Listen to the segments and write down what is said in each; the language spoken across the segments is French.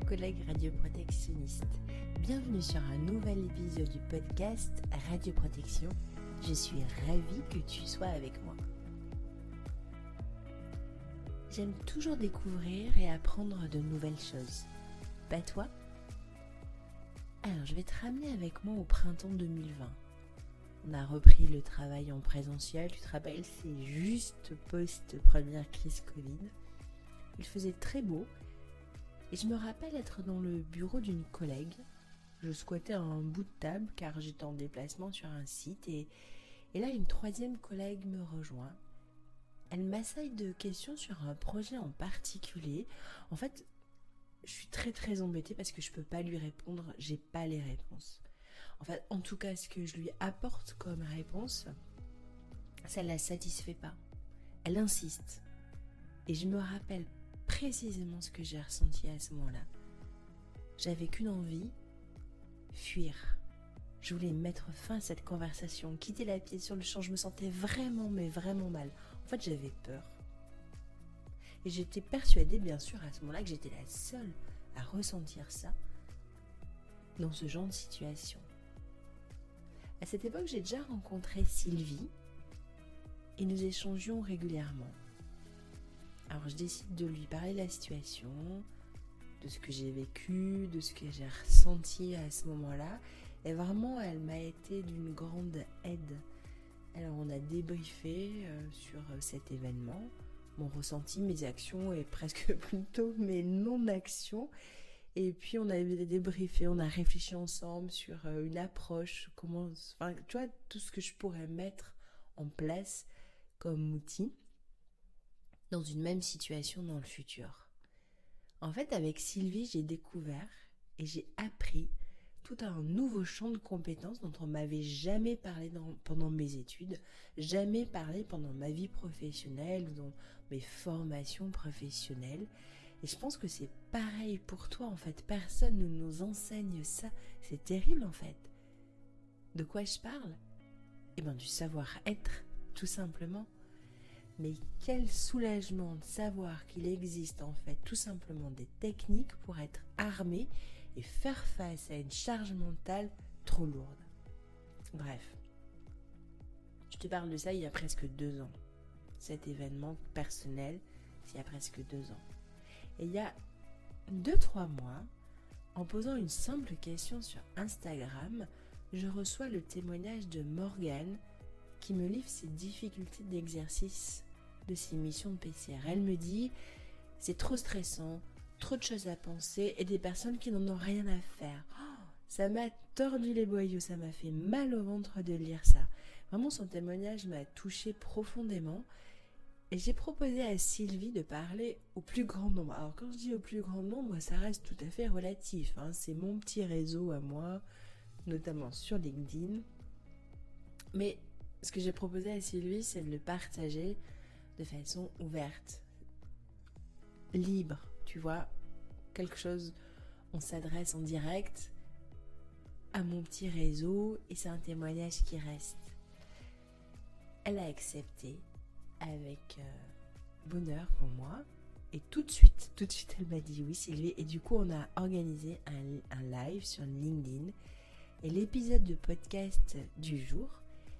Collègues radioprotectionnistes. Bienvenue sur un nouvel épisode du podcast Radioprotection. Je suis ravie que tu sois avec moi. J'aime toujours découvrir et apprendre de nouvelles choses. Pas toi? Alors je vais te ramener avec moi au printemps 2020. On a repris le travail en présentiel, tu te rappelles, c'est juste post-première crise Covid. Il faisait très beau et je me rappelle être dans le bureau d'une collègue. Je squattais un bout de table car j'étais en déplacement sur un site et, et là une troisième collègue me rejoint. Elle m'assaille de questions sur un projet en particulier. En fait, je suis très très embêtée parce que je peux pas lui répondre, j'ai pas les réponses. En fait, en tout cas, ce que je lui apporte comme réponse, ça la satisfait pas. Elle insiste. Et je me rappelle précisément ce que j'ai ressenti à ce moment-là. J'avais qu'une envie, fuir. Je voulais mettre fin à cette conversation, quitter la pièce sur le champ. Je me sentais vraiment, mais vraiment mal. En fait, j'avais peur. Et j'étais persuadée, bien sûr, à ce moment-là, que j'étais la seule à ressentir ça dans ce genre de situation. À cette époque, j'ai déjà rencontré Sylvie et nous échangions régulièrement. Alors je décide de lui parler de la situation, de ce que j'ai vécu, de ce que j'ai ressenti à ce moment-là. Et vraiment, elle m'a été d'une grande aide. Alors on a débriefé euh, sur euh, cet événement, mon ressenti, mes actions et presque plutôt mes non-actions. Et puis on a débriefé, on a réfléchi ensemble sur euh, une approche, comment, enfin, tu vois, tout ce que je pourrais mettre en place comme outil dans une même situation dans le futur. En fait, avec Sylvie, j'ai découvert et j'ai appris tout un nouveau champ de compétences dont on m'avait jamais parlé pendant mes études, jamais parlé pendant ma vie professionnelle ou dans mes formations professionnelles. Et je pense que c'est pareil pour toi en fait. Personne ne nous enseigne ça. C'est terrible en fait. De quoi je parle? Eh bien du savoir-être, tout simplement. Mais quel soulagement de savoir qu'il existe en fait tout simplement des techniques pour être armé et faire face à une charge mentale trop lourde. Bref, je te parle de ça il y a presque deux ans. Cet événement personnel, il y a presque deux ans. Et il y a deux, trois mois, en posant une simple question sur Instagram, je reçois le témoignage de Morgane qui me livre ses difficultés d'exercice de ses missions de PCR. Elle me dit c'est trop stressant, trop de choses à penser et des personnes qui n'en ont rien à faire. Oh, ça m'a tordu les boyaux, ça m'a fait mal au ventre de lire ça. Vraiment, son témoignage m'a touché profondément. Et j'ai proposé à Sylvie de parler au plus grand nombre. Alors quand je dis au plus grand nombre, ça reste tout à fait relatif. Hein. C'est mon petit réseau à moi, notamment sur LinkedIn. Mais ce que j'ai proposé à Sylvie, c'est de le partager de façon ouverte, libre, tu vois, quelque chose, on s'adresse en direct à mon petit réseau et c'est un témoignage qui reste. Elle a accepté avec euh, bonheur pour moi et tout de suite, tout de suite elle m'a dit oui Sylvie et du coup on a organisé un, live sur LinkedIn et l'épisode de podcast du jour,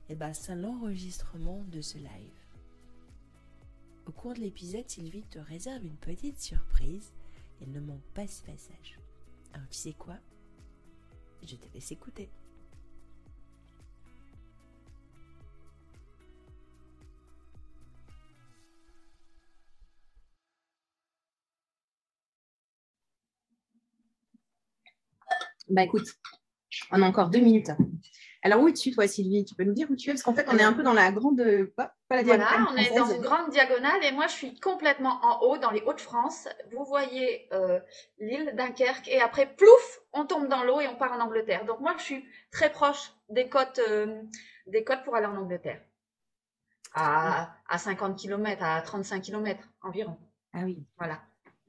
eh ben, c'est l'enregistrement de ce live. Au cours de l'épisode, Sylvie te réserve une petite surprise. Elle ne manque pas ce passage. Alors tu sais quoi? Je te laisse écouter. Bah écoute, on a encore deux minutes. Alors, où es-tu, toi, Sylvie? Tu peux nous dire où tu es? Parce qu'en fait, on est un peu dans la grande. Pas, la voilà, on est dans une grande diagonale et moi, je suis complètement en haut, dans les Hauts-de-France. Vous voyez euh, l'île Dunkerque et après, plouf, on tombe dans l'eau et on part en Angleterre. Donc, moi, je suis très proche des côtes, euh, des côtes pour aller en Angleterre. À, à 50 km, à 35 km environ. Ah oui. Voilà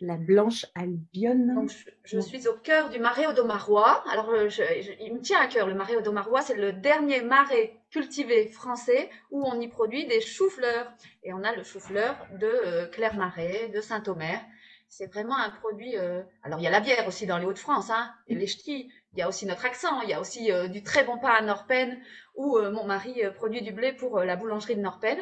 la Blanche Albion. je, suis au cœur du marais Audomarois. Alors, euh, il me tient à cœur, le marais Audomarois, c'est le dernier marais cultivé français où on y produit des choux-fleurs. Et on a le chou-fleur de euh, Claire-Marais, de Saint-Omer. C'est vraiment un produit. Euh, alors, il y a la bière aussi dans les Hauts-de-France, hein, les ch'tis. Il y a aussi notre accent. Il y a aussi euh, du très bon pain à Norpen, où mon mari produit du blé pour la boulangerie de Norpen.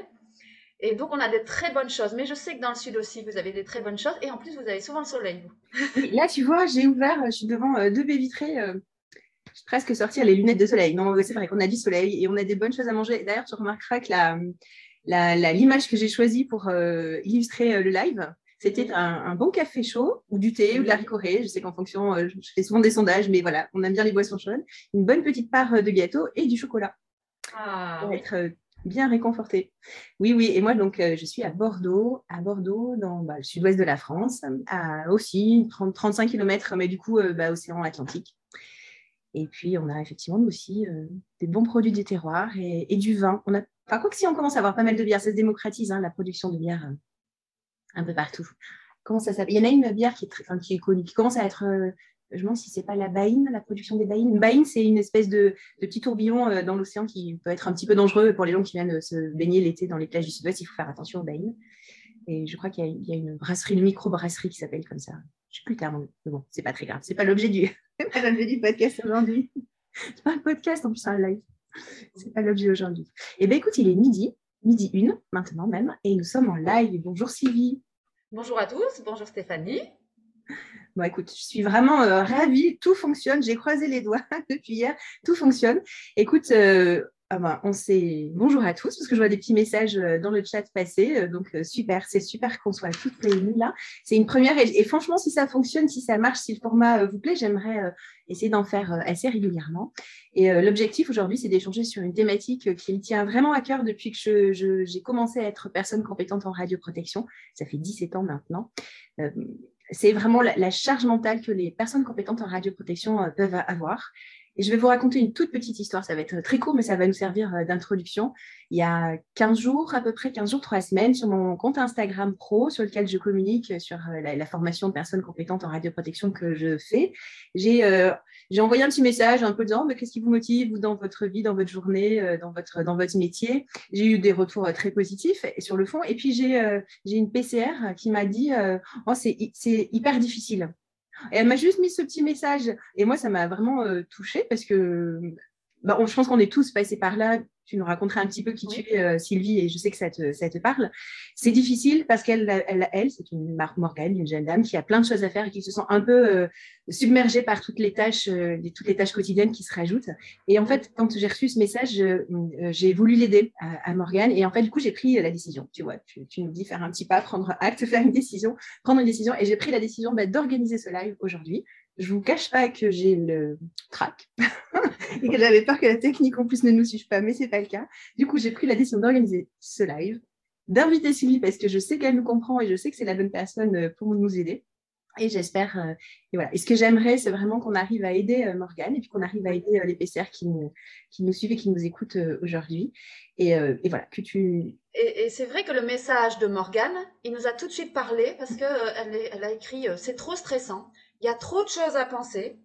Et donc, on a de très bonnes choses. Mais je sais que dans le sud aussi, vous avez des très bonnes choses. Et en plus, vous avez souvent le soleil. Là, tu vois, j'ai ouvert, je suis devant deux baies vitrées. Je suis presque sortir les lunettes de soleil. Non, c'est vrai qu'on a du soleil et on a des bonnes choses à manger. D'ailleurs, tu remarqueras que l'image que j'ai choisie pour illustrer le live, c'était un, bon café chaud ou du thé ou de la ricorée. Je sais qu'en fonction, euh, je fais souvent des sondages, mais voilà, on aime bien les boissons chaudes. Une bonne petite part euh, de gâteau et du chocolat. Ah, pour être euh, bien réconforté. Oui, oui. Et moi, donc, je suis à Bordeaux, à Bordeaux, dans bah, le sud-ouest de la France, aussi 30, 35 km, mais du coup, bah, océan Atlantique. Et puis, on a effectivement aussi des bons produits du terroir et, du vin. On enfin, quoi si on commence à avoir pas mal de bière, ça se démocratise, hein, la production de bière un peu partout. Il y en a une bière qui est, connue, qui commence à être, euh, je me demande si c'est pas la baïne, la production des baïnes. Baïne, c'est une espèce de, petit tourbillon euh, dans l'océan qui peut être un petit peu dangereux pour les gens qui viennent se baigner l'été dans les plages du sud-ouest. Il faut faire attention aux baïnes. Et je crois qu'il y, a une brasserie, une micro-brasserie qui s'appelle comme ça. Je sais plus terme, mais bon, c'est pas très grave. C'est pas l'objet du, du podcast aujourd'hui. C'est pas un podcast, en plus, c'est un live. C'est pas l'objet aujourd'hui. Eh bien, écoute, il est midi midi une, maintenant même, et nous sommes en live. Bonjour Sylvie. Bonjour à tous, bonjour Stéphanie. Bon, écoute, je suis vraiment euh, ravie, tout fonctionne, j'ai croisé les doigts depuis hier, tout fonctionne. Écoute, euh, ah ben, on sait bonjour à tous, parce que je vois des petits messages euh, dans le chat passer. Donc, super, c'est super qu'on soit toutes réunies là. C'est une première, et, franchement, si ça fonctionne, si ça marche, si le format vous plaît, j'aimerais essayer d'en faire assez régulièrement. Et l'objectif aujourd'hui, c'est d'échanger sur une thématique qui me tient vraiment à cœur depuis que j'ai commencé à être personne compétente en radioprotection. Ça fait 17 ans maintenant c'est vraiment la, charge mentale que les personnes compétentes en radioprotection euh, peuvent avoir. Et je vais vous raconter une toute petite histoire. Ça va être très court, mais ça va nous servir euh, d'introduction. Il y a 15 jours, à peu près 15 jours, 3 semaines, sur mon compte Instagram pro, sur lequel je communique sur euh, la, formation de personnes compétentes en radioprotection que je fais, j'ai j'ai envoyé un petit message un peu disant mais qu'est-ce qui vous motive dans votre vie, dans votre journée, dans, votre, dans votre métier? J'ai eu des retours très positifs sur le fond. Et puis j'ai j'ai une PCR qui m'a dit oh, c'est hyper difficile. Elle m'a juste mis ce petit message. Et moi, ça m'a vraiment euh, touchée parce que bah, je pense qu'on est tous passés par là tu nous raconteras un petit peu qui tu es, euh, Sylvie, et je sais que ça te, ça te parle. C'est difficile parce qu'elle, elle, elle c'est une Marc Morgan, une jeune dame qui a plein de choses à faire et qui se sent un peu euh, submergée par toutes les tâches, euh, toutes les tâches quotidiennes qui se rajoutent. Et en fait, quand j'ai reçu ce message, j'ai voulu l'aider à, à Morgane. Et en fait, du coup, j'ai pris la décision. Tu vois, tu, tu, nous dis faire un petit pas, prendre acte, faire une décision, prendre une décision. Et j'ai pris la décision bah, d'organiser ce live aujourd'hui. Je vous cache pas que j'ai le trac et que j'avais peur que la technique en plus ne nous suive pas, mais c'est pas le cas. Du coup, j'ai pris la décision d'organiser ce live, d'inviter Sylvie parce que je sais qu'elle nous comprend et je sais que c'est la bonne personne euh, pour nous aider. Et j'espère, euh, et voilà. Et ce que j'aimerais, c'est vraiment qu'on arrive à aider euh, Morgane et puis qu'on arrive à aider les PCR qui nous, qui nous suivent et qui nous écoutent aujourd'hui. Et, et, voilà, que tu. Et, c'est vrai que le message de Morgane, il nous a tout de suite parlé parce qu'elle elle a écrit C'est trop stressant. Il y a trop de choses à penser.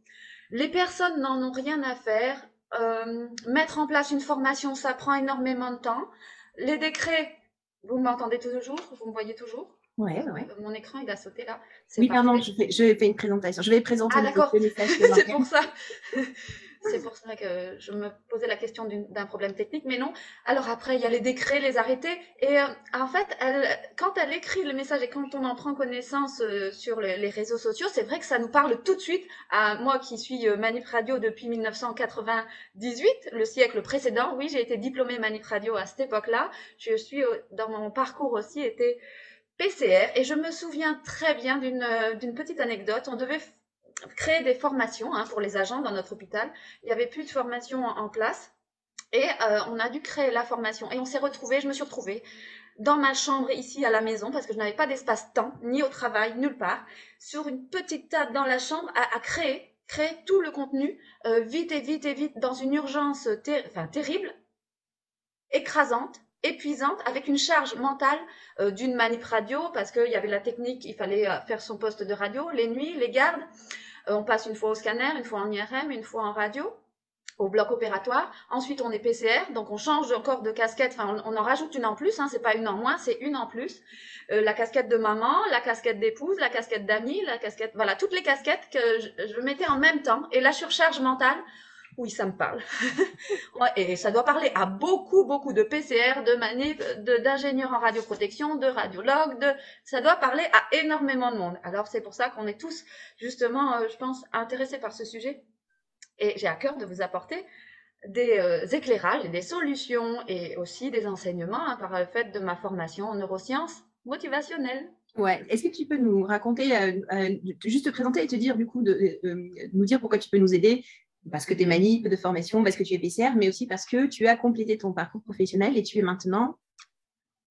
Les personnes n'en ont rien à faire. Euh, mettre en place une formation, ça prend énormément de temps. Les décrets, vous m'entendez toujours? Vous me voyez toujours? Oui, oui. Mon écran, il a sauté là. Oui, pardon, je, fais, je fais une présentation. Je vais présenter ah, d'accord. C'est pour ça. C'est pour ça que je me posais la question d'un problème technique, mais non. Alors après, il y a les décrets, les arrêtés. Et euh, en fait, quand elle écrit le message et quand on en prend connaissance euh, sur les réseaux sociaux, c'est vrai que ça nous parle tout de suite à moi qui suis euh, Manip Radio depuis 1998, le siècle précédent. Oui, j'ai été diplômée Manip Radio à cette époque-là. Je suis, dans mon parcours aussi, été PCR. Et je me souviens très bien d'une petite anecdote. On devait créer des formations hein, pour les agents dans notre hôpital. Il n'y avait plus de formation en, place. Et euh, on a dû créer la formation. Et on s'est retrouvés, je me suis retrouvée dans ma chambre ici à la maison, parce que je n'avais pas d'espace-temps, ni au travail, nulle part, sur une petite table dans la chambre à, créer, créer tout le contenu, euh, vite et vite et vite, dans une urgence enfin, terrible, écrasante, épuisante, avec une charge mentale euh, d'une manip radio, parce qu'il y avait la technique, il fallait faire son poste de radio, les nuits, les gardes. Euh, on passe une fois au scanner, une fois en IRM, une fois en radio. au bloc opératoire. Ensuite, on est PCR, donc on change encore de casquette. Enfin, on, en rajoute une en plus. Hein, c'est pas une en moins, c'est une en plus. Euh, la casquette de maman, la casquette d'épouse, la casquette d'amie, la casquette, voilà, toutes les casquettes que je, mettais en même temps. Et la surcharge mentale, oui, ça me parle. et ça doit parler à beaucoup, beaucoup de PCR, de manip, d'ingénieurs en radioprotection, de radiologues, ça doit parler à énormément de monde. Alors c'est pour ça qu'on est tous, justement, euh, je pense, intéressés par ce sujet. Et j'ai à cœur de vous apporter des euh, éclairages des solutions et aussi des enseignements hein, par le fait de ma formation en neurosciences motivationnelles. Ouais. Est-ce que tu peux nous raconter, euh, juste te présenter et te dire du coup, de, nous dire pourquoi tu peux nous aider Parce que tu es manip de formation, parce que tu es PCR, mais aussi parce que tu as complété ton parcours professionnel et tu es maintenant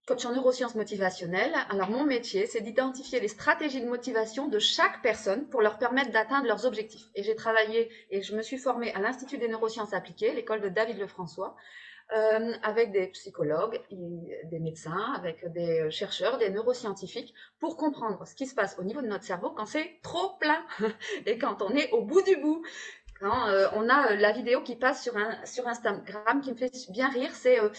coach en neurosciences motivationnelles. Alors mon métier, c'est d'identifier les stratégies de motivation de chaque personne pour leur permettre d'atteindre leurs objectifs. Et j'ai travaillé et je me suis formée à l'Institut des neurosciences appliquées, l'école de David Lefrançois, euh, avec des psychologues, des médecins, avec des chercheurs, des neuroscientifiques, pour comprendre ce qui se passe au niveau de notre cerveau quand c'est trop plein et quand on est au bout du bout. Quand euh, on a euh, la vidéo qui passe sur, un, sur Instagram qui me fait bien rire, c'est euh,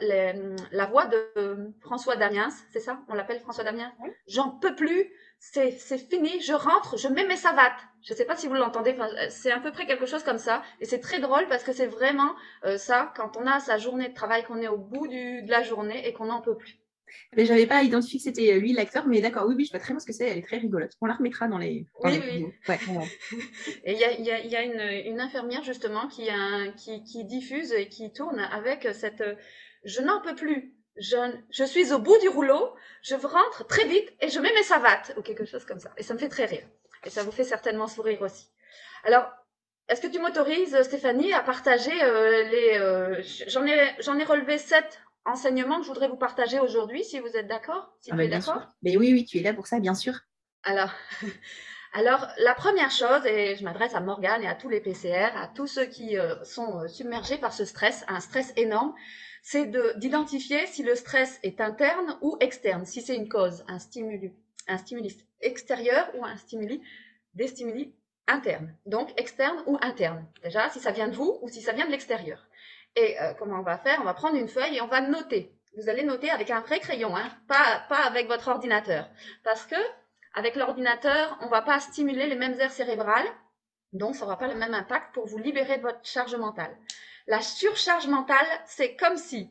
la, la, voix de François Damiens, c'est ça On l'appelle François Damiens? J'en peux plus, c'est fini, je rentre, je mets mes savates. Je ne sais pas si vous l'entendez, c'est à peu près quelque chose comme ça. Et c'est très drôle parce que c'est vraiment ça, quand on a sa journée de travail, qu'on est au bout du, de la journée et qu'on n'en peut plus. Mais j'avais pas identifié que c'était euh, lui l'acteur, mais d'accord, oui, oui, je vois très bien ce que c'est, elle est très rigolote. On la remettra dans les. oui, oui. et il y a, y a, y a une, une, infirmière justement qui, a, qui, qui, diffuse et qui tourne avec cette. Euh, je n'en peux plus. Je, je, suis au bout du rouleau, je rentre très vite et je mets mes savates ou quelque chose comme ça. Et ça me fait très rire. Et ça vous fait certainement sourire aussi. Alors, est-ce que tu m'autorises, Stéphanie, à partager euh, les. Euh, J'en ai, ai relevé sept enseignement que je voudrais vous partager aujourd'hui, si vous êtes d'accord. Si ah, d'accord. Mais oui, oui, tu es là pour ça, bien sûr. Alors, alors la première chose, et je m'adresse à Morgane et à tous les PCR, à tous ceux qui euh, sont euh, submergés par ce stress, un stress énorme, c'est d'identifier si le stress est interne ou externe, si c'est une cause, un stimulus, un stimulus extérieur ou un stimuli, des stimuli internes. Donc externe ou interne. Déjà, si ça vient de vous ou si ça vient de l'extérieur. Et euh, comment on va faire? On va prendre une feuille et on va noter. Vous allez noter avec un vrai crayon, hein, pas, pas avec votre ordinateur. Parce que avec l'ordinateur, on ne va pas stimuler les mêmes aires cérébrales, donc ça n'aura pas le même impact pour vous libérer de votre charge mentale. La surcharge mentale, c'est comme si,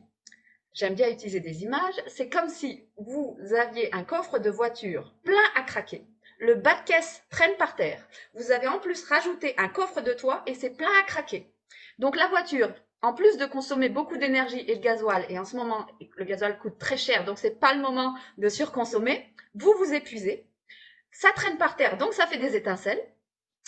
j'aime bien utiliser des images, c'est comme si vous aviez un coffre de voiture plein à craquer. Le bas de caisse traîne par terre. Vous avez en plus rajouté un coffre de toit et c'est plein à craquer. Donc la voiture, en plus de consommer beaucoup d'énergie et de gasoil, et en ce moment, le gasoil coûte très cher, donc c'est pas le moment de surconsommer, vous vous épuisez, ça traîne par terre, donc ça fait des étincelles.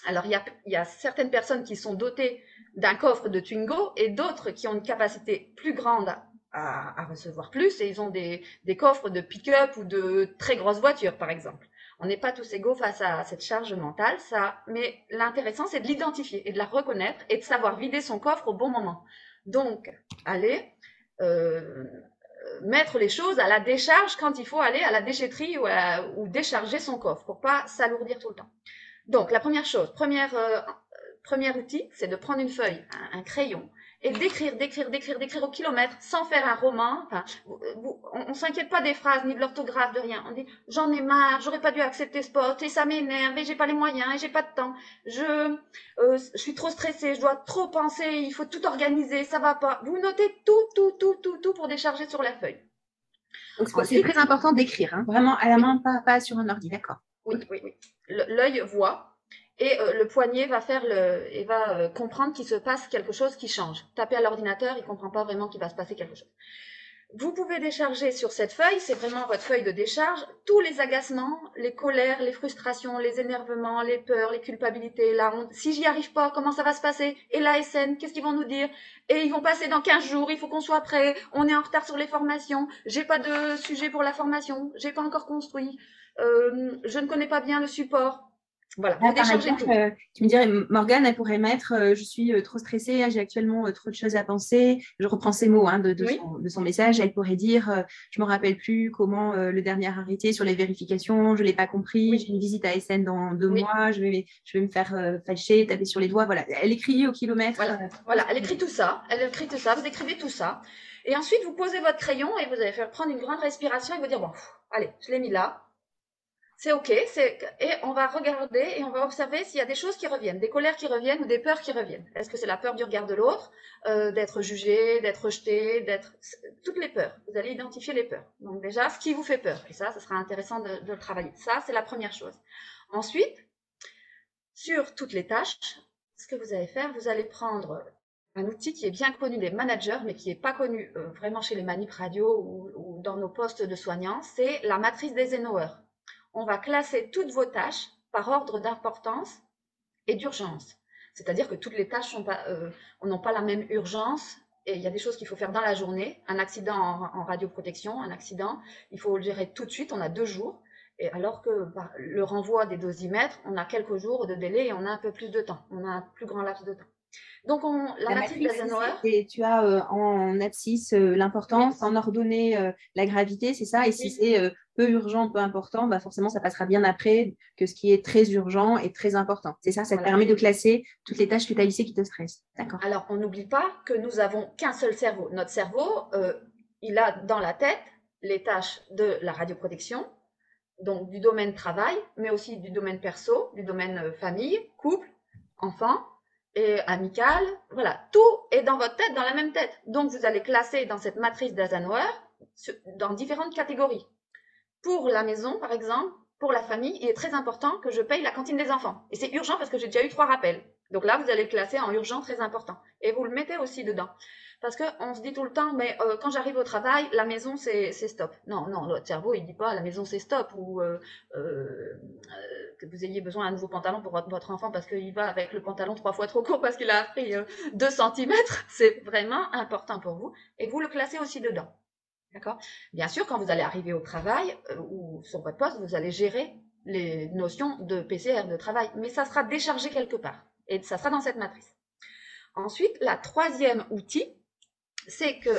Alors, il y a, certaines personnes qui sont dotées d'un coffre de Twingo et d'autres qui ont une capacité plus grande à, recevoir plus, et ils ont des, des coffres de pick-up ou de très grosses voitures, par exemple. On n'est pas tous égaux face à cette charge mentale, ça, mais l'intéressant, c'est de l'identifier et de la reconnaître et de savoir vider son coffre au bon moment. Donc, aller euh, mettre les choses à la décharge quand il faut aller à la déchetterie ou, décharger son coffre pour pas s'alourdir tout le temps. Donc, la première chose, première, euh, premier outil, c'est de prendre une feuille, un crayon, et d'écrire, d'écrire, d'écrire, d'écrire au kilomètre sans faire un roman. Enfin, on, ne s'inquiète pas des phrases ni de l'orthographe, de rien. On dit j'en ai marre, j'aurais pas dû accepter ce poste et ça m'énerve et j'ai pas les moyens et j'ai pas de temps. Je, euh, je suis trop stressée, je dois trop penser, il faut tout organiser, ça va pas. Vous notez tout, tout, tout, tout, tout pour décharger sur la feuille. c'est très important d'écrire, hein. vraiment à la main, pas, pas sur un ordi, d'accord. Oui, oui, oui. L'œil voit, et euh, le poignet va faire le et va euh, comprendre qu'il se passe quelque chose qui change. Taper à l'ordinateur, il comprend pas vraiment qu'il va se passer quelque chose. Vous pouvez décharger sur cette feuille, c'est vraiment votre feuille de décharge, tous les agacements, les colères, les frustrations, les énervements, les peurs, les culpabilités, la honte. Si j'y arrive pas, comment ça va se passer? Et la SN, qu'est-ce qu'ils vont nous dire? Et ils vont passer dans 15 jours, il faut qu'on soit prêt, on est en retard sur les formations, j'ai pas de sujet pour la formation, j'ai pas encore construit, euh, je ne connais pas bien le support Voilà, par exemple, euh, tu me dirais, Morgane, elle pourrait mettre euh, Je suis euh, trop stressée, j'ai actuellement trop de choses à penser. Je reprends ces mots hein, de, son, message. Elle pourrait dire Je ne me rappelle plus comment le dernier arrêté sur les vérifications, je ne l'ai pas compris, j'ai une visite à SN dans deux mois, je vais, je vais me faire fâcher, taper sur les doigts. Voilà, elle écrit au kilomètre. Voilà. voilà, elle écrit tout ça. Elle écrit tout ça, vous écrivez tout ça. Et ensuite, vous posez votre crayon et vous allez faire prendre une grande respiration et vous dire Bon, allez, je l'ai mis là c'est OK. Et on va regarder et on va observer s'il y a des choses qui reviennent, des colères qui reviennent ou des peurs qui reviennent. Est-ce que c'est la peur du regard de l'autre, euh, d'être jugé, d'être rejeté, d'être. Toutes les peurs. Vous allez identifier les peurs. Donc, déjà, ce qui vous fait peur. Et ça, ce sera intéressant de, de le travailler. Ça, c'est la première chose. Ensuite, sur toutes les tâches, ce que vous allez faire, vous allez prendre un outil qui est bien connu des managers, mais qui n'est pas connu euh, vraiment chez les manip radio ou, dans nos postes de soignants, c'est la matrice d'Eisenhower on va classer toutes vos tâches par ordre d'importance et d'urgence. C'est-à-dire que toutes les tâches n'ont pas, euh, pas la même urgence et il y a des choses qu'il faut faire dans la journée. Un accident en, radioprotection, un accident, il faut le gérer tout de suite, on a deux jours. Et alors que bah, le renvoi des dosimètres, on a quelques jours de délai et on a un peu plus de temps, on a un plus grand laps de temps. Donc, on, la, matrice, et tu as euh, en abscisse euh, l'importance, en ordonnée la gravité, c'est ça? Et si c'est peu urgent, peu important, bah forcément, ça passera bien après que ce qui est très urgent et très important. C'est ça, ça te permet de classer toutes les tâches que tu as listées qui te stressent. D'accord. Alors, on n'oublie pas que nous avons qu'un seul cerveau. Notre cerveau, euh, il a dans la tête les tâches de la radioprotection, donc du domaine travail, mais aussi du domaine perso, du domaine euh, famille, couple, enfant et amical. Voilà, tout est dans votre tête, dans la même tête. Donc, vous allez classer dans cette matrice d'Eisenhower dans différentes catégories. Pour la maison, par exemple, pour la famille, il est très important que je paye la cantine des enfants. Et c'est urgent parce que j'ai déjà eu trois rappels. Donc là, vous allez le classer en urgent très important. Et vous le mettez aussi dedans. Parce qu'on se dit tout le temps, mais euh, quand j'arrive au travail, la maison, c'est stop. Non, non, notre cerveau, il dit pas, la maison, c'est stop. Ou euh, euh, que vous ayez besoin d'un nouveau pantalon pour votre enfant parce qu'il va avec le pantalon trois fois trop court parce qu'il a pris deux centimètres. C'est vraiment important pour vous. Et vous le classez aussi dedans. D'accord? Bien sûr, quand vous allez arriver au travail euh, ou sur votre poste, vous allez gérer les notions de PCR, de travail, mais ça sera déchargé quelque part et ça sera dans cette matrice. Ensuite, la troisième outil, c'est que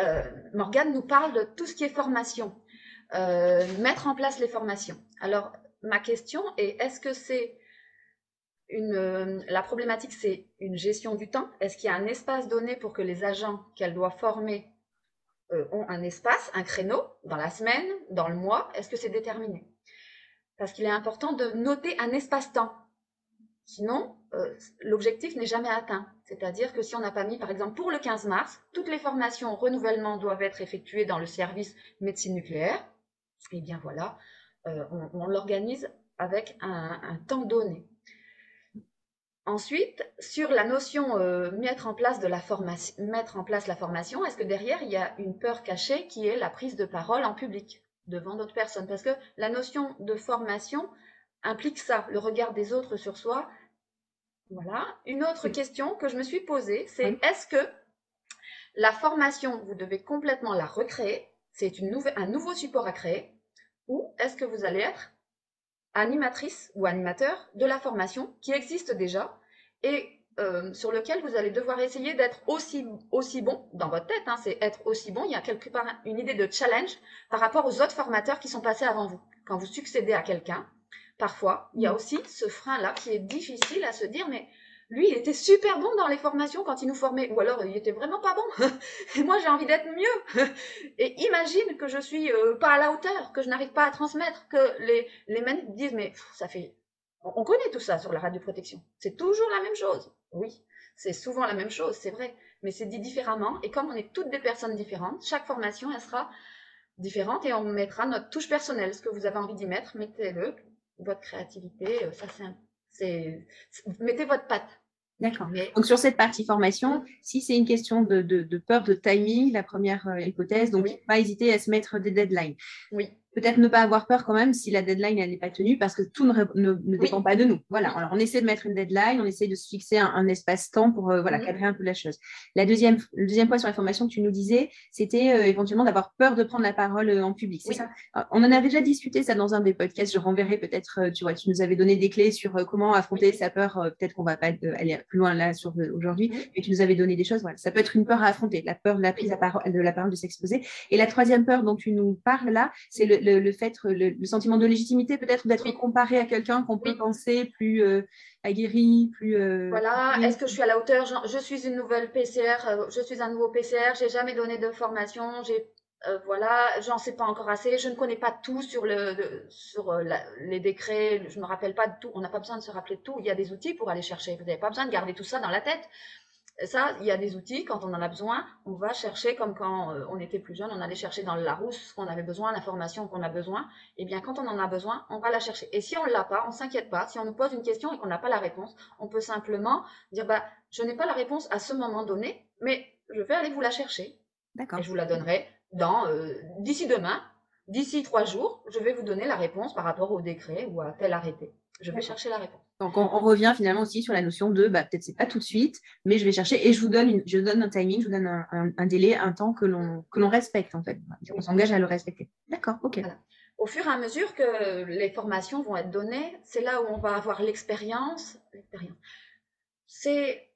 euh, Morgane nous parle de tout ce qui est formation, euh, mettre en place les formations. Alors, ma question est, est-ce que c'est une, la problématique, c'est une gestion du temps? Est-ce qu'il y a un espace donné pour que les agents qu'elle doit former euh, ont un espace, un créneau dans la semaine, dans le mois? Est-ce que c'est déterminé? Parce qu'il est important de noter un espace-temps. Sinon, euh, l'objectif n'est jamais atteint. C'est-à-dire que si on n'a pas mis, par exemple, pour le 15 mars, toutes les formations renouvellement doivent être effectuées dans le service médecine nucléaire, et eh bien voilà, euh, on, l'organise avec un temps donné. Ensuite, sur la notion euh, mettre, en place de la mettre en place la formation, est-ce que derrière, il y a une peur cachée qui est la prise de parole en public devant d'autres personnes? Parce que la notion de formation implique ça, le regard des autres sur soi. Voilà. Une autre question que je me suis posée, c'est est-ce que la formation, vous devez complètement la recréer C'est un nouveau support à créer Ou est-ce que vous allez être animatrice ou animateur de la formation qui existe déjà et euh, sur lequel vous allez devoir essayer d'être aussi, aussi bon dans votre tête. Hein, c'est être aussi bon. Il y a quelque part une idée de challenge par rapport aux autres formateurs qui sont passés avant vous. Quand vous succédez à quelqu'un, parfois, il y a mm. aussi ce frein-là qui est difficile à se dire, mais lui, il était super bon dans les formations quand il nous formait, ou alors il était vraiment pas bon. et moi, j'ai envie d'être mieux. et imagine que je suis euh, pas à la hauteur, que je n'arrive pas à transmettre, que les les disent mais ça fait. On connaît tout ça sur la radioprotection. C'est toujours la même chose. Oui, c'est souvent la même chose, c'est vrai, mais c'est dit différemment. Et comme on est toutes des personnes différentes, chaque formation elle sera différente et on mettra notre touche personnelle. Ce que vous avez envie d'y mettre, mettez-le. Votre créativité, euh, ça c'est mettez votre patte. D'accord. Donc sur cette partie formation, si c'est une question de, peur de timing, la première euh, hypothèse, donc pas hésiter à se mettre des deadlines. Oui. Peut-être ne pas avoir peur quand même si la deadline n'est pas tenue parce que tout ne, dépend pas de nous. Voilà, alors on essaie de mettre une deadline, on essaie de se fixer un, espace-temps pour euh, voilà, cadrer un peu la chose. La deuxième, le deuxième point sur l'information que tu nous disais, c'était euh, éventuellement d'avoir peur de prendre la parole euh, en public. C'est ça? On en avait déjà discuté ça dans un des podcasts. Je renverrai peut-être, tu vois, tu nous avais donné des clés sur comment affronter sa peur. peut-être qu'on va pas aller plus loin là sur aujourd'hui, mais tu nous avais donné des choses. Voilà, ça peut être une peur à affronter, la peur de la prise à parole, de la parole de s'exposer. Et la troisième peur dont tu nous parles là, c'est le le, fait, le, sentiment de légitimité peut-être d'être comparé à quelqu'un qu'on peut penser plus euh, aguerri, plus. Euh, voilà, est-ce que je suis à la hauteur? Je suis une nouvelle PCR, euh, je suis un nouveau PCR, j'ai jamais donné de formation, j'ai. voilà, j'en sais pas encore assez, je ne connais pas tout sur, le, sur les décrets, je me rappelle pas de tout, on n'a pas besoin de se rappeler de tout, il y a des outils pour aller chercher, vous n'avez pas besoin de garder tout ça dans la tête ça, il y a des outils, quand on en a besoin, on va chercher, comme quand euh, on était plus jeune, on allait chercher dans le Larousse ce qu'on avait besoin, l'information qu'on a besoin. Et eh bien, quand on en a besoin, on va la chercher. Et si on ne l'a pas, on ne s'inquiète pas. Si on nous pose une question et qu'on n'a pas la réponse, on peut simplement dire, bah, je n'ai pas la réponse à ce moment donné, mais je vais aller vous la chercher. D'accord. Et je vous la donnerai dans, euh, d'ici demain, d'ici trois jours, je vais vous donner la réponse par rapport au décret ou à tel arrêté. Je vais chercher la réponse. Donc, on, revient finalement aussi sur la notion de bah, peut-être c'est pas tout de suite, mais je vais chercher et je vous donne, je donne un timing, je vous donne un, délai, un temps que l'on, que l'on respecte en fait. On s'engage à le respecter. D'accord, ok. Au fur et à mesure que les formations vont être données, c'est là où on va avoir l'expérience. L'expérience. C'est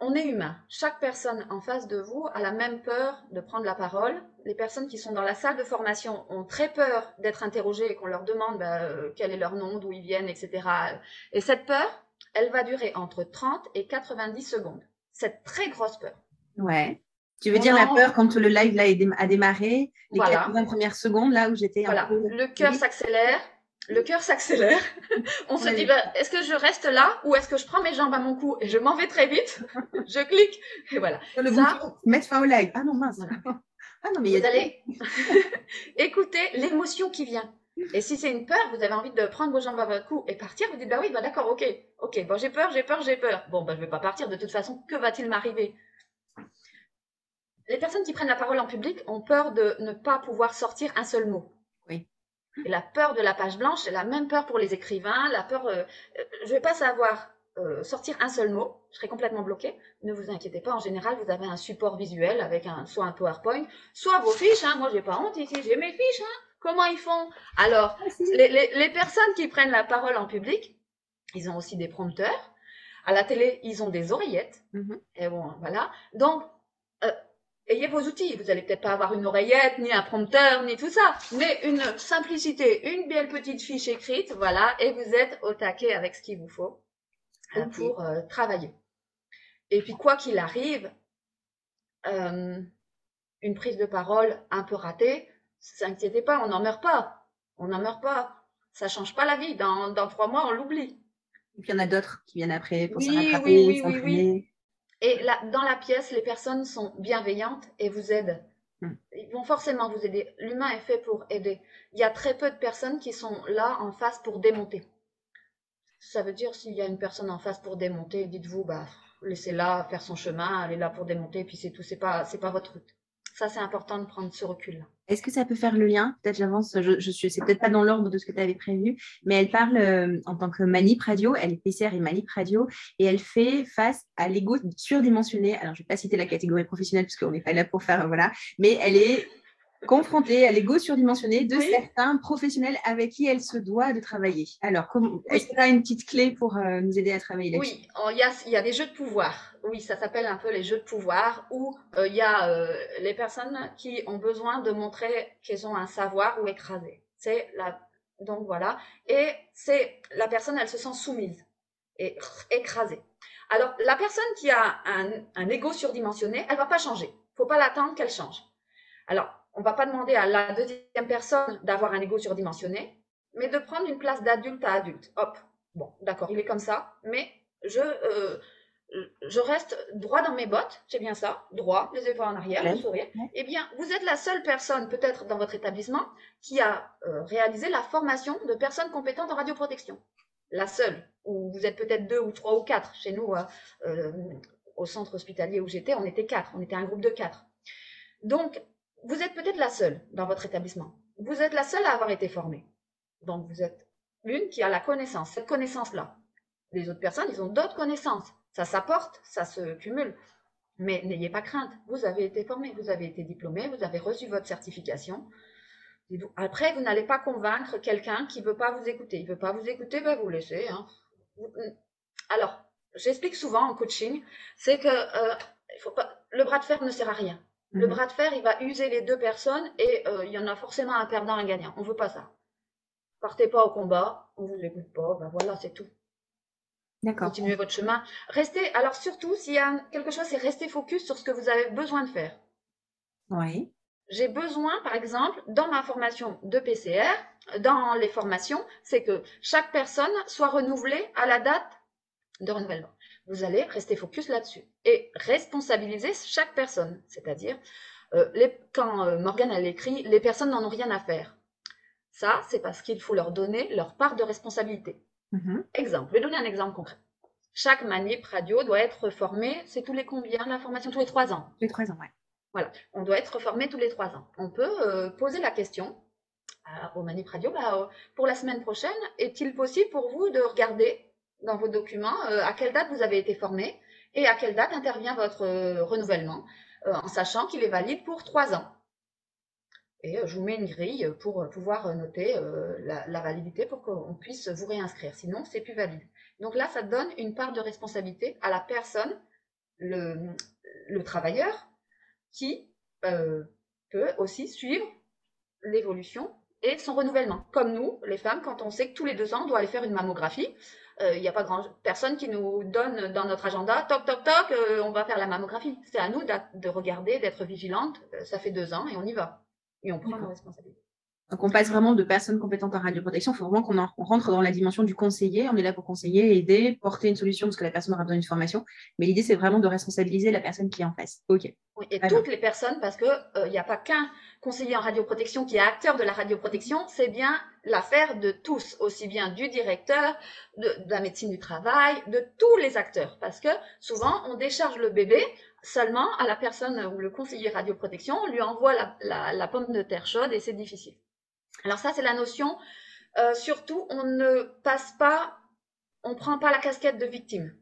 on est humain. Chaque personne en face de vous a la même peur de prendre la parole. Les personnes qui sont dans la salle de formation ont très peur d'être interrogées et qu'on leur demande bah, euh, quel est leur nom, d'où ils viennent, etc. Et cette peur, elle va durer entre 30 et 90 secondes. Cette très grosse peur. Ouais. Tu veux dire la peur quand le live là a démarré, les 80 premières secondes là où j'étais. Voilà. Le cœur s'accélère, le cœur s'accélère. On se dit, bah, est-ce que je reste là ou est-ce que je prends mes jambes à mon cou et je m'en vais très vite Je clique et voilà. Le Ça, mettre fin au live. Ah non, mince. Ah non, mais il y a vous allez écouter l'émotion qui vient. Et si c'est une peur, vous avez envie de prendre vos jambes à votre cou et partir, vous dites, bah oui, bah d'accord, ok, ok, bon, j'ai peur, j'ai peur, j'ai peur. Bon, bah je vais pas partir, de toute façon, que va-t-il m'arriver? Les personnes qui prennent la parole en public ont peur de ne pas pouvoir sortir un seul mot. Et la peur de la page blanche, c'est la même peur pour les écrivains. La peur, euh, euh, je ne vais pas savoir euh, sortir un seul mot, je serai complètement bloqué. Ne vous inquiétez pas, en général, vous avez un support visuel avec un, soit un PowerPoint, soit vos fiches. Hein. Moi, j'ai pas honte ici, j'ai mes fiches. Hein. Comment ils font? Alors, ah, les, personnes qui prennent la parole en public, ils ont aussi des prompteurs. À la télé, ils ont des oreillettes. Mm-hmm. Et bon, voilà. Donc, ayez vos outils. Vous n'allez peut-être pas avoir une oreillette, ni un prompteur, ni tout ça, mais une simplicité, une belle petite fiche écrite, voilà, et vous êtes au taquet avec ce qu'il vous faut euh, pour euh, travailler. Et puis, quoi qu'il arrive, euh, une prise de parole un peu ratée, ne inquiétez pas, on n'en meurt pas. On n'en meurt pas. Ça change pas la vie. Dans, dans trois mois, on l'oublie. Et puis, il y en a d'autres qui viennent après pour oui, rattraper, oui, oui, oui, et là, dans la pièce, les personnes sont bienveillantes et vous aident. Hmm. Ils vont forcément vous aider. L'humain est fait pour aider. Il y a très peu de personnes qui sont là en face pour démonter. Ça veut dire s'il y a une personne en face pour démonter, dites-vous, bah, laissez-la faire son chemin, elle est là pour démonter, puis c'est tout, c'est pas, c'est pas votre route. Ça, c'est important de prendre ce recul-là. Est-ce que ça peut faire le lien? Peut-être j'avance, je, suis, c'est peut-être pas dans l'ordre de ce que tu avais prévu, mais elle parle euh, en tant que manip radio, elle est PCR et manip radio, et elle fait face à l'ego surdimensionné. Alors, je vais pas citer la catégorie professionnelle parce qu'on n'est pas là pour faire, voilà, mais elle est confrontée à l'ego surdimensionné de certains professionnels avec qui elle se doit de travailler. Alors, est-ce qu'il y a une petite clé pour euh, nous aider à travailler là-dessus? Oui, il y, a, il y, a, des jeux de pouvoir. Oui, ça s'appelle un peu les jeux de pouvoir où euh, il y a euh, les personnes qui ont besoin de montrer qu'elles ont un savoir ou écrasé. C'est la donc voilà. Et c'est la personne, elle se sent soumise et écrasée. Alors, la personne qui a un, un ego surdimensionné, elle va pas changer. Faut pas l'attendre qu'elle change. Alors, on ne va pas demander à la deuxième personne d'avoir un ego surdimensionné, mais de prendre une place d'adulte à adulte. Hop, bon, d'accord, il est comme ça, mais je, euh, je reste droit dans mes bottes, c'est bien ça, droit, les épaules en arrière, le sourire. Eh bien, vous êtes la seule personne, peut-être dans votre établissement, qui a euh, réalisé la formation de personnes compétentes en radioprotection. La seule, ou vous êtes peut-être deux ou trois ou quatre. Chez nous, euh, au centre hospitalier où j'étais, on était quatre, on était un groupe de quatre. Donc, vous êtes peut-être la seule dans votre établissement. vous êtes la seule à avoir été formée. Donc, vous êtes l'une qui a la connaissance, cette connaissance-là. Les autres personnes, ils ont d'autres connaissances. Ça s'apporte, ça se cumule. Mais n'ayez pas crainte. Vous avez été formé, vous avez été diplômé, vous avez reçu votre certification. Après, vous n'allez pas convaincre quelqu'un qui ne veut pas vous écouter. Il ne veut pas vous écouter, ben vous laissez. Hein. Alors, j'explique souvent en coaching, c'est que euh, le bras de fer ne sert à rien. Le mhm. bras de fer, il va user les deux personnes et euh, il y en a forcément un perdant et un gagnant. On ne veut pas ça. Partez pas au combat, on ne vous écoute pas, ben voilà, c'est tout. D'accord. Continuez votre chemin. Restez, alors surtout, s'il y a quelque chose, c'est rester focus sur ce que vous avez besoin de faire. Oui. J'ai besoin, par exemple, dans ma formation de PCR, dans les formations, c'est que chaque personne soit renouvelée à la date de renouvellement. Vous allez rester focus là-dessus et responsabiliser chaque personne. C'est-à-dire, euh, quand euh, Morgane a écrit, les personnes n'en ont rien à faire. Ça, c'est parce qu'il faut leur donner leur part de responsabilité. Mhm. Exemple, je vais donner un exemple concret. Chaque manip radio doit être formé, c'est tous les combien la formation Tous les trois ans? Tous les trois ans, oui. Voilà, on doit être formé tous les trois ans. On peut euh, poser la question au manip radio, bah, pour la semaine prochaine, est-il possible pour vous de regarder dans vos documents euh, à quelle date vous avez été formé et à quelle date intervient votre euh, renouvellement, en sachant qu'il est valide pour trois ans. Et je vous mets une grille pour pouvoir noter la, validité pour qu'on puisse vous réinscrire. Sinon, c'est plus valide. Donc là, ça donne une part de responsabilité à la personne, le, travailleur, qui peut aussi suivre l'évolution et son renouvellement. Comme nous, les femmes, quand on sait que tous les deux ans, on doit aller faire une mammographie, il n'y a pas grand personne qui nous donne dans notre agenda, toc, toc, toc, on va faire la mammographie. C'est à nous de regarder, d'être vigilante. ça fait deux ans et on y va et on prend nos responsabilités. Donc, on passe vraiment de personnes compétentes en radioprotection. Il faut vraiment qu'on rentre dans la dimension du conseiller. On est là pour conseiller, aider, porter une solution parce que la personne aura besoin d'une formation. Mais l'idée, c'est vraiment de responsabiliser la personne qui est en face. OK. et toutes les personnes, parce qu'il euh, n'y a pas qu'un conseiller en radioprotection qui est acteur de la radioprotection, c'est bien l'affaire de tous, aussi bien du directeur, de, la médecine du travail, de tous les acteurs. Parce que souvent, on décharge le bébé seulement à la personne ou le conseiller radioprotection, on lui envoie la, pomme de terre chaude et c'est difficile. Alors ça, c'est la notion. Euh, surtout, on ne passe pas, on prend pas la casquette de victime.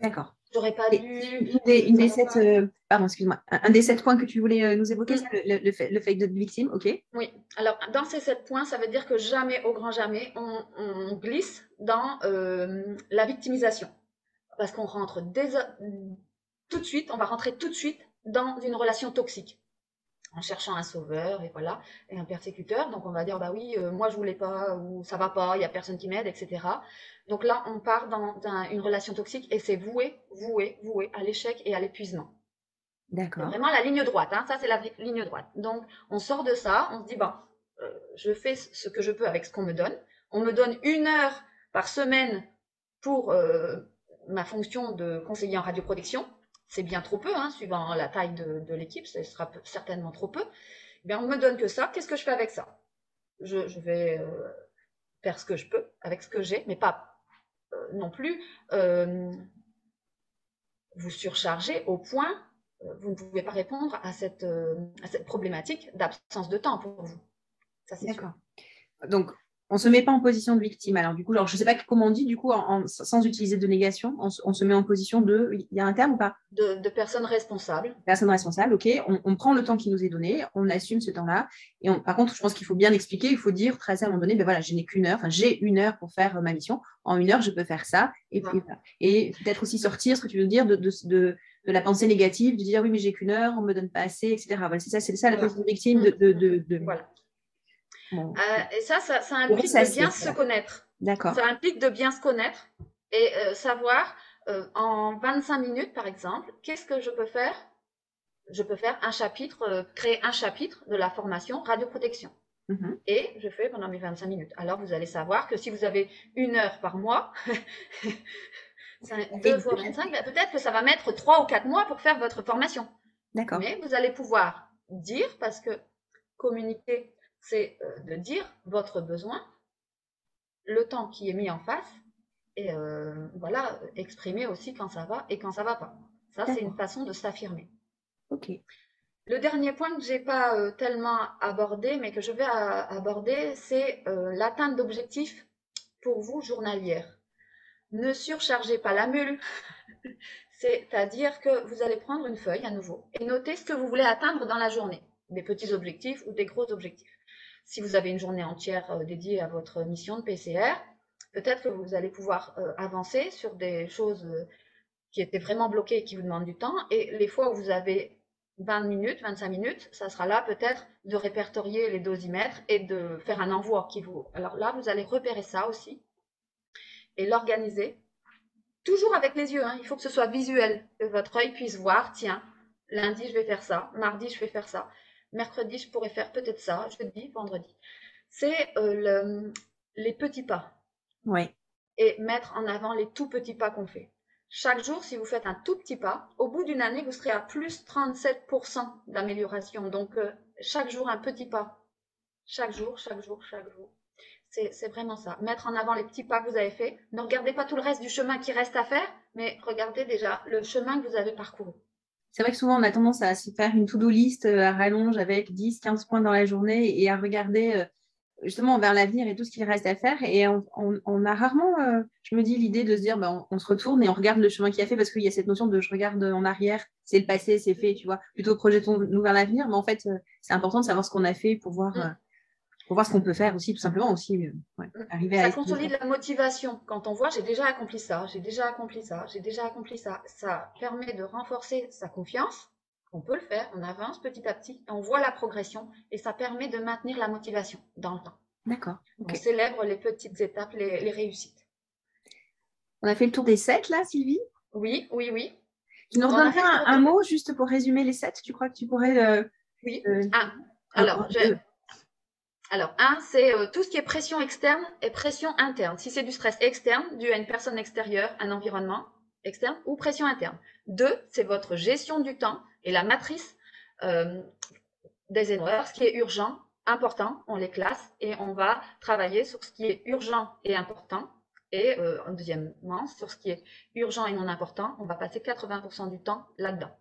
D'accord. J'aurais pas dû. Une des, sept, euh, pardon, excuse-moi, un, des sept points que tu voulais euh, nous évoquer, c'est le, fait, le fait de victime, ok Oui. Alors, dans ces sept points, ça veut dire que jamais, au grand jamais, on, glisse dans la victimisation. Parce qu'on rentre tout de suite, on va rentrer tout de suite dans une relation toxique en cherchant un sauveur et voilà et un persécuteur. Donc on va dire bah oui euh, moi je voulais pas ou ça va pas il y a personne qui m'aide etc donc là on part dans, une relation toxique et c'est voué voué voué à l'échec et à l'épuisement. D'accord. Vraiment la ligne droite hein. ça c'est la ligne droite. Donc on sort de ça on se dit bah euh, je fais ce que je peux avec ce qu'on me donne. On me donne une heure par semaine pour euh, ma fonction de conseiller en radioprotection c'est bien trop peu, hein, suivant la taille de, l'équipe, ce sera certainement trop peu. Eh bien, on me donne que ça, qu'est-ce que je fais avec ça? Je, vais euh, faire ce que je peux avec ce que j'ai, mais pas euh, non plus euh, vous surcharger au point, vous ne pouvez pas répondre à cette, à cette problématique d'absence de temps pour vous. Ça, c'est D'accord. Donc, on ne se met pas en position de victime. Alors, du coup, alors, je ne sais pas comment on dit, du coup, sans utiliser de négation, on, se met en position de. Il y a un terme ou pas? De, personne responsable. Personne responsable, ok. On, prend le temps qui nous est donné, on assume ce temps-là. Et par contre, je pense qu'il faut bien expliquer, il faut dire, tracer à un moment donné, ben voilà, je n'ai qu'une heure, enfin, j'ai une heure pour faire ma mission. En une heure, je peux faire ça. Et, et peut-être aussi sortir, ce que tu veux dire, de, de, la pensée négative, de dire oui, mais j'ai qu'une heure, on ne me donne pas assez, etc. Voilà, c'est ça, c'est ça la position de victime de, voilà. Euh, et ça, ça, implique de bien se connaître. D'accord. Ça implique de bien se connaître et euh, savoir euh, en 25 minutes, par exemple, qu'est-ce que je peux faire? Je peux faire un chapitre, créer un chapitre de la formation radioprotection. Mhm. Et je fais pendant mes 25 minutes. Alors, vous allez savoir que si vous avez une heure par mois, 2 fois 25, ben, peut-être que ça va mettre 3 ou 4 mois pour faire votre formation. D'accord. Mais vous allez pouvoir dire, parce que communiquer c'est euh, de dire votre besoin, le temps qui est mis en face, et euh, voilà, exprimer aussi quand ça va et quand ça va pas. Ça, c'est une façon de s'affirmer. Ok. Le dernier point que je n'ai pas euh, tellement abordé, mais que je vais aborder, c'est euh, l'atteinte d'objectifs pour vous journalière. Ne surchargez pas la mule, c'est-à-dire que vous allez prendre une feuille à nouveau et noter ce que vous voulez atteindre dans la journée, des petits objectifs ou des gros objectifs. Si vous avez une journée entière euh, dédiée à votre mission de PCR, peut-être que vous allez pouvoir avancer sur des choses qui étaient vraiment bloquées et qui vous demandent du temps. Et les fois où vous avez 20 minutes, 25 minutes, ça sera là peut-être de répertorier les dosimètres et de faire un envoi qui vous... Alors là, vous allez repérer ça aussi et l'organiser. Toujours avec les yeux, hein. il faut que ce soit visuel, que votre œil puisse voir, tiens, lundi je vais faire ça, mardi je vais faire ça, mercredi je pourrais faire peut-être ça, jeudi, vendredi. C'est euh, les petits pas. Oui. Et mettre en avant les tout petits pas qu'on fait. Chaque jour, si vous faites un tout petit pas, au bout d'une année, vous serez à plus 37% d'amélioration. Donc, euh, chaque jour, un petit pas. Chaque jour, chaque jour, chaque jour. C'est vraiment ça. Mettre en avant les petits pas que vous avez faits. Ne regardez pas tout le reste du chemin qui reste à faire, mais regardez déjà le chemin que vous avez parcouru. C'est vrai que souvent, on a tendance à se faire une to-do list euh, à rallonge avec 10, 15 points dans la journée et à regarder euh, justement vers l'avenir et tout ce qu'il reste à faire. Et on, a rarement, euh, je me dis, l'idée de se dire, bah, on, se retourne et on regarde le chemin qu'il a fait parce qu'il y a cette notion de je regarde en arrière, c'est le passé, c'est fait, tu vois. Plutôt projetons-nous vers l'avenir. Mais en fait, c'est important de savoir ce qu'on a fait pour voir, mm. euh, pour voir ce qu'on peut faire aussi, tout simplement aussi. Mm. arriver ça consolide la motivation. Quand on voit, j'ai déjà accompli ça, j'ai déjà accompli ça, j'ai déjà accompli ça. Ça permet de renforcer sa confiance on peut le faire, on avance petit à petit, on voit la progression et ça permet de maintenir la motivation dans le temps. D'accord. On célèbre les petites étapes, les, réussites. On a fait le tour des sept là, Sylvie? Oui, oui, oui. Tu nous redonnerais un, mot juste pour résumer les sept? Tu crois que tu pourrais. Euh, oui, euh, un. Alors, Alors, un, c'est euh, tout ce qui est pression externe et pression interne. Si c'est du stress externe dû à une personne extérieure, un environnement externe ou pression interne. Deux, c'est votre gestion du temps et la matrice euh, des erreurs, ce qui est urgent, important, on les classe et on va travailler sur ce qui est urgent et important. Et euh, deuxièmement, sur ce qui est urgent et non important, on va passer 80% du temps là-dedans.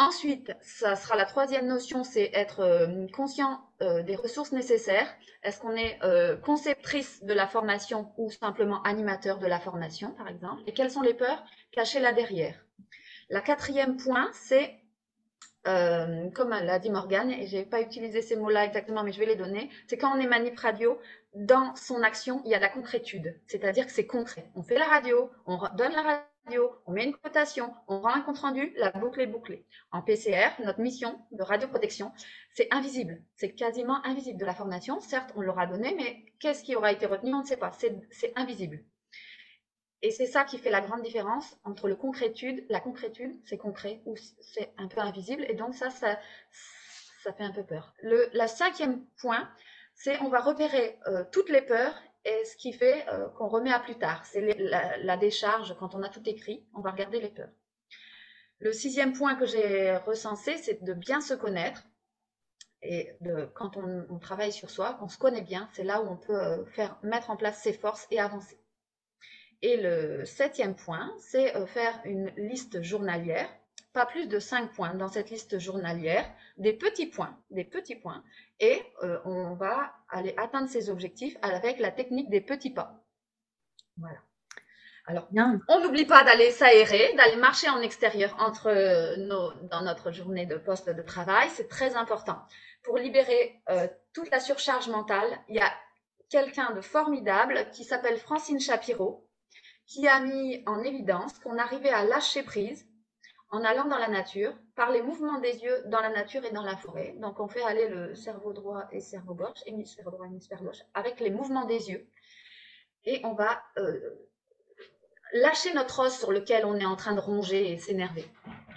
Ensuite, ça sera la troisième notion, c'est être euh, conscient des ressources nécessaires. Est-ce qu'on est, conceptrice de la formation ou simplement animateur de la formation, par exemple? Et quelles sont les peurs cachées là derrière? La quatrième point, c'est, euh, comme l'a dit Morgane, et je n'ai pas utilisé ces mots-là exactement, mais je vais les donner, c'est quand on est manip radio, dans son action, il y a la concrétude. C'est-à-dire que c'est concret. On fait la radio, on donne la radio, on met une cotation, on rend un compte-rendu, la boucle est bouclée. En PCR, notre mission de radioprotection, c'est invisible. C'est quasiment invisible de la formation. Certes, on l'aura donné, mais qu'est-ce qui aura été retenu On ne sait pas. C'est invisible. Et c'est ça qui fait la grande différence entre le concrétude, la concrétude, c'est concret ou c'est un peu invisible, et donc ça, ça, ça fait un peu peur. Le la cinquième point, c'est on va repérer euh, toutes les peurs et ce qui fait euh, qu'on remet à plus tard. C'est la, décharge, quand on a tout écrit, on va regarder les peurs. Le sixième point que j'ai recensé, c'est de bien se connaître. Et quand on, on travaille sur soi, on se connaît bien, c'est là où on peut euh, faire, mettre en place ses forces et avancer. Et le septième point, c'est euh, faire une liste journalière, pas plus de cinq points dans cette liste journalière, des petits points, des petits points, et euh, on va aller atteindre ces objectifs avec la technique des petits pas. Voilà. Alors, on n'oublie pas d'aller s'aérer, d'aller marcher en extérieur entre euh, nos, dans notre journée de poste de travail, c'est très important. Pour libérer toute la surcharge mentale, il y a quelqu'un de formidable qui s'appelle Francine Shapiro, qui a mis en évidence qu'on arrivait à lâcher prise en allant dans la nature, par les mouvements des yeux dans la nature et dans la forêt. Donc on fait aller le cerveau droit et cerveau gauche, hémisphère droit, hémisphère gauche, avec les mouvements des yeux. Et on va euh, lâcher notre os sur lequel on est en train de ronger et s'énerver.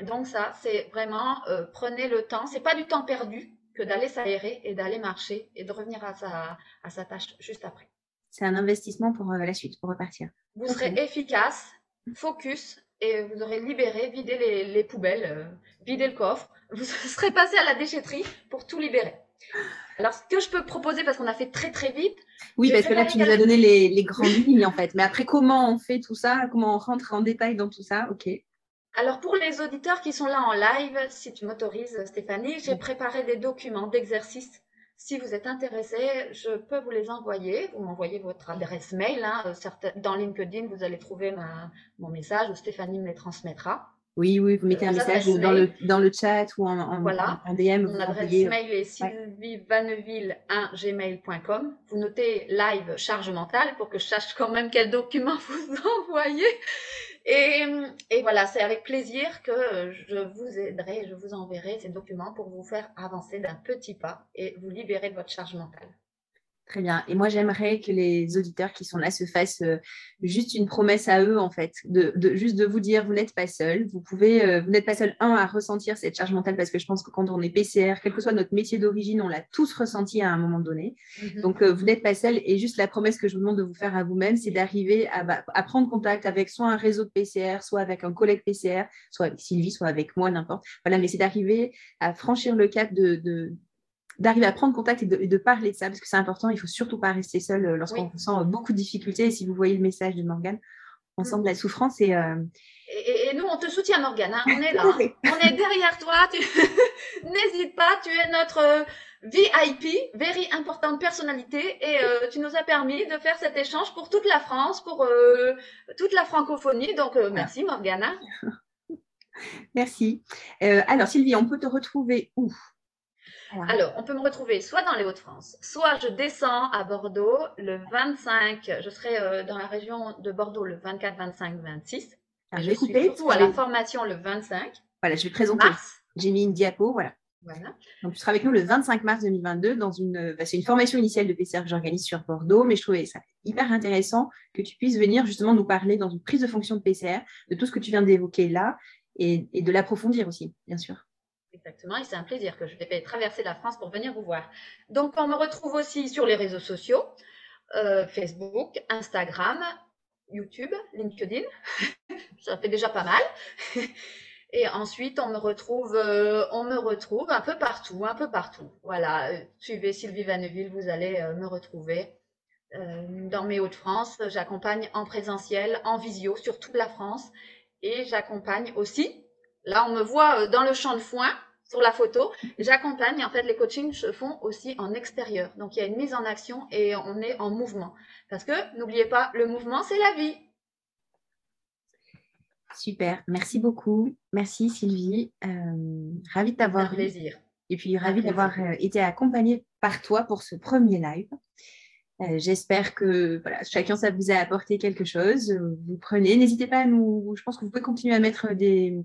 Donc ça, c'est vraiment, euh, prenez le temps, c'est pas du temps perdu que d'aller s'aérer et d'aller marcher et de revenir à sa, à sa tâche juste après. C'est un investissement pour euh, la suite, pour repartir. Vous serez efficace, focus, et vous aurez libéré, vidé les, poubelles, euh, vidé le coffre. Vous serez passé à la déchetterie pour tout libérer. Alors, ce que je peux proposer, parce qu'on a fait très très vite. Oui, parce que là, tu nous as donné les, grandes lignes en fait. Mais après, comment on fait tout ça? Comment on rentre en détail dans tout ça? Ok. Alors pour les auditeurs qui sont là en live, si tu m'autorises Stéphanie, j'ai préparé des documents d'exercice. Si vous êtes intéressé, je peux vous les envoyer. Vous m'envoyez votre adresse mail. Hein. Dans LinkedIn, vous allez trouver mon message ou Stéphanie me les transmettra. Oui, oui, vous mettez un message dans le, dans le chat ou en, en, voilà. en DM. Mon adresse mail est sylvievaneville1gmail.com. Vous notez live charge mentale pour que je sache quand même quel document vous envoyez. Et, voilà, c'est avec plaisir que je vous aiderai, je vous enverrai ces documents pour vous faire avancer d'un petit pas et vous libérer de votre charge mentale. Très bien. Et moi, j'aimerais que les auditeurs qui sont là se fassent euh, juste une promesse à eux, en fait, de, juste de vous dire, vous n'êtes pas seul. Vous pouvez, euh, vous n'êtes pas seul, un, à ressentir cette charge mentale, parce que je pense que quand on est PCR, quel que soit notre métier d'origine, on l'a tous ressenti à un moment donné. Mhm. Donc, euh, vous n'êtes pas seul. Et juste la promesse que je vous demande de vous faire à vous-même, c'est d'arriver à, bah, à, prendre contact avec soit un réseau de PCR, soit avec un collègue PCR, soit avec Sylvie, soit avec moi, n'importe. Voilà, mais c'est d'arriver à franchir le cap de, de d'arriver à prendre contact et de, parler de ça, parce que c'est important, il ne faut surtout pas rester seul euh, lorsqu'on sent euh, beaucoup de difficultés. Et si vous voyez le message de Morgane, on sent de la souffrance. Euh, et, et, nous, on te soutient, Morgane. Hein. On est là. Hein. on est derrière toi. N'hésite pas, tu es notre VIP, very importante personnalité. Et tu nous as permis de faire cet échange pour toute la France, pour toute la francophonie. Donc, merci, Morgane. Hein. merci. alors, Sylvie, on peut te retrouver où? Alors, on peut me retrouver soit dans les Hauts-de-France, soit je descends à Bordeaux le 25. Je serai euh, dans la région de Bordeaux le 24, 25, 26. je vais couper. Surtout à la formation le 25. Voilà, je vais présenter. J'ai mis une diapo, voilà. Voilà. Donc, tu seras avec nous le 25 mars 2022 dans une, bah, c'est une formation initiale de PCR que j'organise sur Bordeaux, mais je trouvais ça hyper intéressant que tu puisses venir justement nous parler dans une prise de fonction de PCR de tout ce que tu viens d'évoquer là et, et de l'approfondir aussi, bien sûr. Exactement, et c'est un plaisir que je vais traverser la France pour venir vous voir. Donc, on me retrouve aussi sur les réseaux sociaux, euh, Facebook, Instagram, YouTube, LinkedIn. Ça fait déjà pas mal. Et ensuite, on me retrouve, euh, on me retrouve un peu partout, un peu partout. Voilà, euh, suivez Sylvie Vanneville, vous allez me retrouver. dans mes Hauts-de-France, j'accompagne en présentiel, en visio sur toute la France, et j'accompagne aussi Là, on me voit euh, dans le champ de foin sur la photo. J'accompagne, en fait, les coachings se font aussi en extérieur. Donc, il y a une mise en action et on est en mouvement. Parce que, n'oubliez pas, le mouvement, c'est la vie. Super, merci beaucoup. Merci Sylvie. Euh, ravie de t'avoir. plaisir. Et puis, ravie d'avoir euh, été accompagnée par toi pour ce premier live. J'espère que voilà, chacun, ça vous a apporté quelque chose. Vous prenez, n'hésitez pas à nous. Je pense que vous pouvez continuer à mettre des,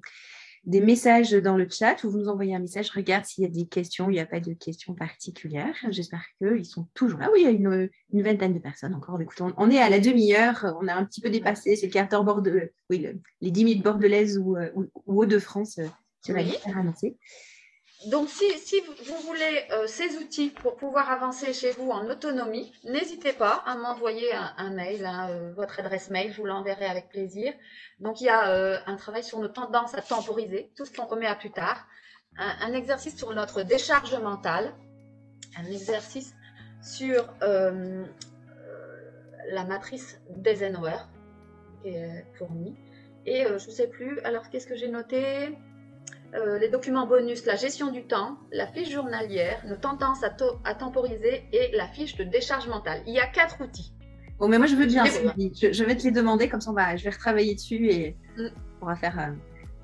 des messages dans le chat ou vous nous envoyez un message. Regarde s'il y a des questions. Il n'y a pas de questions particulières. J'espère qu'ils sont toujours là. Oui, il y a une, vingtaine de personnes encore. on, est à la demi-heure. On a un petit peu dépassé. C'est le quart d'heure bordelais. Oui, les 10 minutes bordelaises ou, euh, ou, Hauts-de-France euh, sur la liste donc, si, vous voulez euh, ces outils pour pouvoir avancer chez vous en autonomie, n'hésitez pas à m'envoyer un, mail, hein, euh, votre adresse mail, je vous l'enverrai avec plaisir. Donc, il y a euh, un travail sur nos tendances à temporiser, tout ce qu'on remet à plus tard, un, exercici sur notre décharge mentale, un exercice sur la matrice d'Eisenhower, qui est fournie. Et je ne sais plus, alors qu'est-ce que j'ai noté? Euh, les documents bonus, la gestion du temps, la fiche journalière, nos tendances à, temporiser et la fiche de décharge mentale. Il y a quatre outils. Bon, mais moi je veux bien, Je, vais te les demander, comme ça on je vais retravailler dessus et mm. on pourra faire, euh,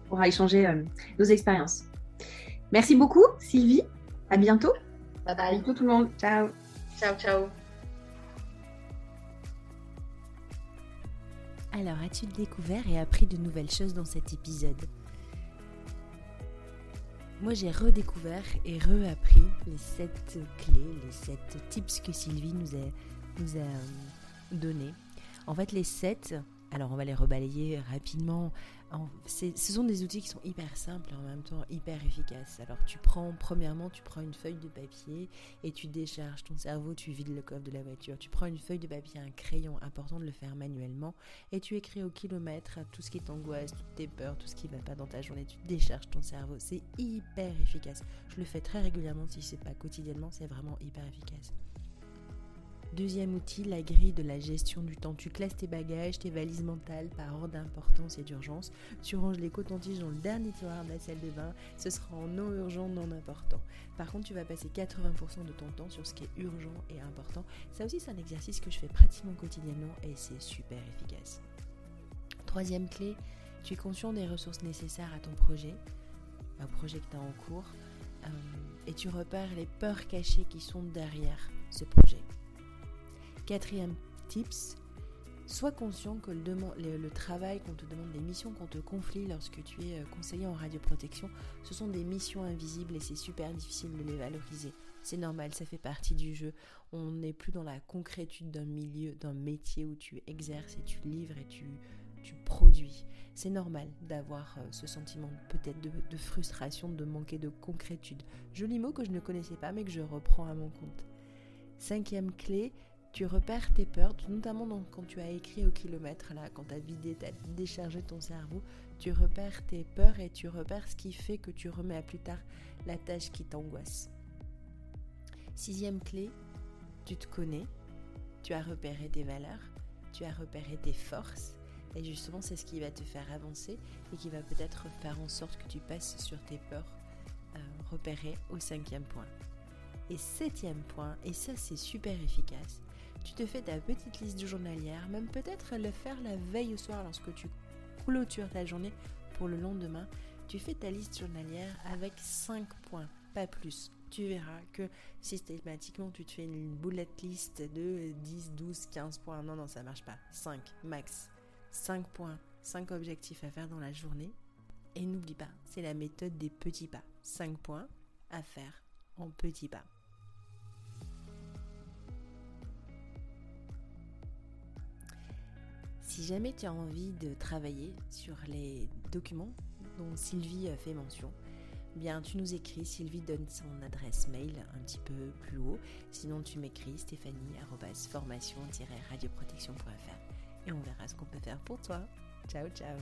on pourra échanger euh, nos expériences. Merci beaucoup, Sylvie. À bientôt. Bye bye. À bientôt tout le monde. Ciao. Ciao, ciao. Alors, as-tu découvert et appris de nouvelles choses dans cet épisode? Moi, j'ai redécouvert et reappris les sept clés, les sept tips que Sylvie nous a, nous a euh, donnés. En fait, les sept, alors on va les rebalayer rapidement ce sont des outils qui sont hyper simples et en même temps hyper efficaces. Alors tu prends, premièrement, tu prends une feuille de papier et tu décharges ton cerveau, tu vides le coffre de la voiture. Tu prends une feuille de papier, un crayon, important de le faire manuellement, et tu écris au kilomètre tout ce qui t'angoisse, toutes tes peurs, tout ce qui ne va pas dans ta journée. Tu décharges ton cerveau. C'est hyper efficace. Je le fais très régulièrement si c'est pas quotidiennement, c'est vraiment hyper efficace. Deuxième outil, la grille de la gestion du temps. Tu classes tes bagages, tes valises mentales par ordre d'importance et d'urgence. Tu ranges les cotons-tiges dans le dernier tiroir de la salle de bain. Ce sera en non urgent, non important. Par contre, tu vas passer 80% de ton temps sur ce qui est urgent et important. Ça aussi, c'est un exercice que je fais pratiquement quotidiennement et c'est super efficace. Troisième clé, tu es conscient des ressources nécessaires à ton projet, au projet que tu as en cours, euh, et tu repères les peurs cachées qui sont derrière ce projet. Quatrième tips, sois conscient que le, travail qu'on te demande, les missions qu'on te confie lorsque tu es euh, conseiller en radioprotection, ce sont des missions invisibles et c'est super difficile de les valoriser. C'est normal, ça fait partie du jeu. On n'est plus dans la concrétude d'un milieu, d'un métier où tu exerces et tu livres et tu, tu produis. C'est normal d'avoir euh, ce sentiment peut-être de, de, frustration, de manquer de concrétude. Joli mot que je ne connaissais pas mais que je reprends à mon compte. Cinquième clé, tu repères tes peurs, notamment quand tu as écrit au kilomètre, là, quand tu as vidé, tu as déchargé ton cerveau, tu repères tes peurs et tu repères ce qui fait que tu remets à plus tard la tâche qui t'angoisse. Sixième clé, tu te connais, tu as repéré tes valeurs, tu as repéré tes forces, et justement c'est ce qui va te faire avancer et qui va peut-être faire en sorte que tu passes sur tes peurs euh, repérées au cinquième point. Et septième point, et ça c'est super efficace, tu te fais ta petite liste journalière, même peut-être le faire la veille au soir lorsque tu clôtures ta journée pour le lendemain. Tu fais ta liste journalière avec 5 points, pas plus. Tu verras que systématiquement tu te fais une bullet list de 10, 12, 15 points. Non, non, ça marche pas. 5 max. 5 points, 5 objectifs à faire dans la journée. Et n'oublie pas, c'est la méthode des petits pas. 5 points à faire en petits pas. Si jamais tu as envie de travailler sur les documents dont Sylvie fait mention, eh bien tu nous écris, Sylvie donne son adresse mail un petit peu plus haut, sinon tu m'écris stéphanie-formation-radioprotection.fr et on verra ce qu'on peut faire pour toi. Ciao ciao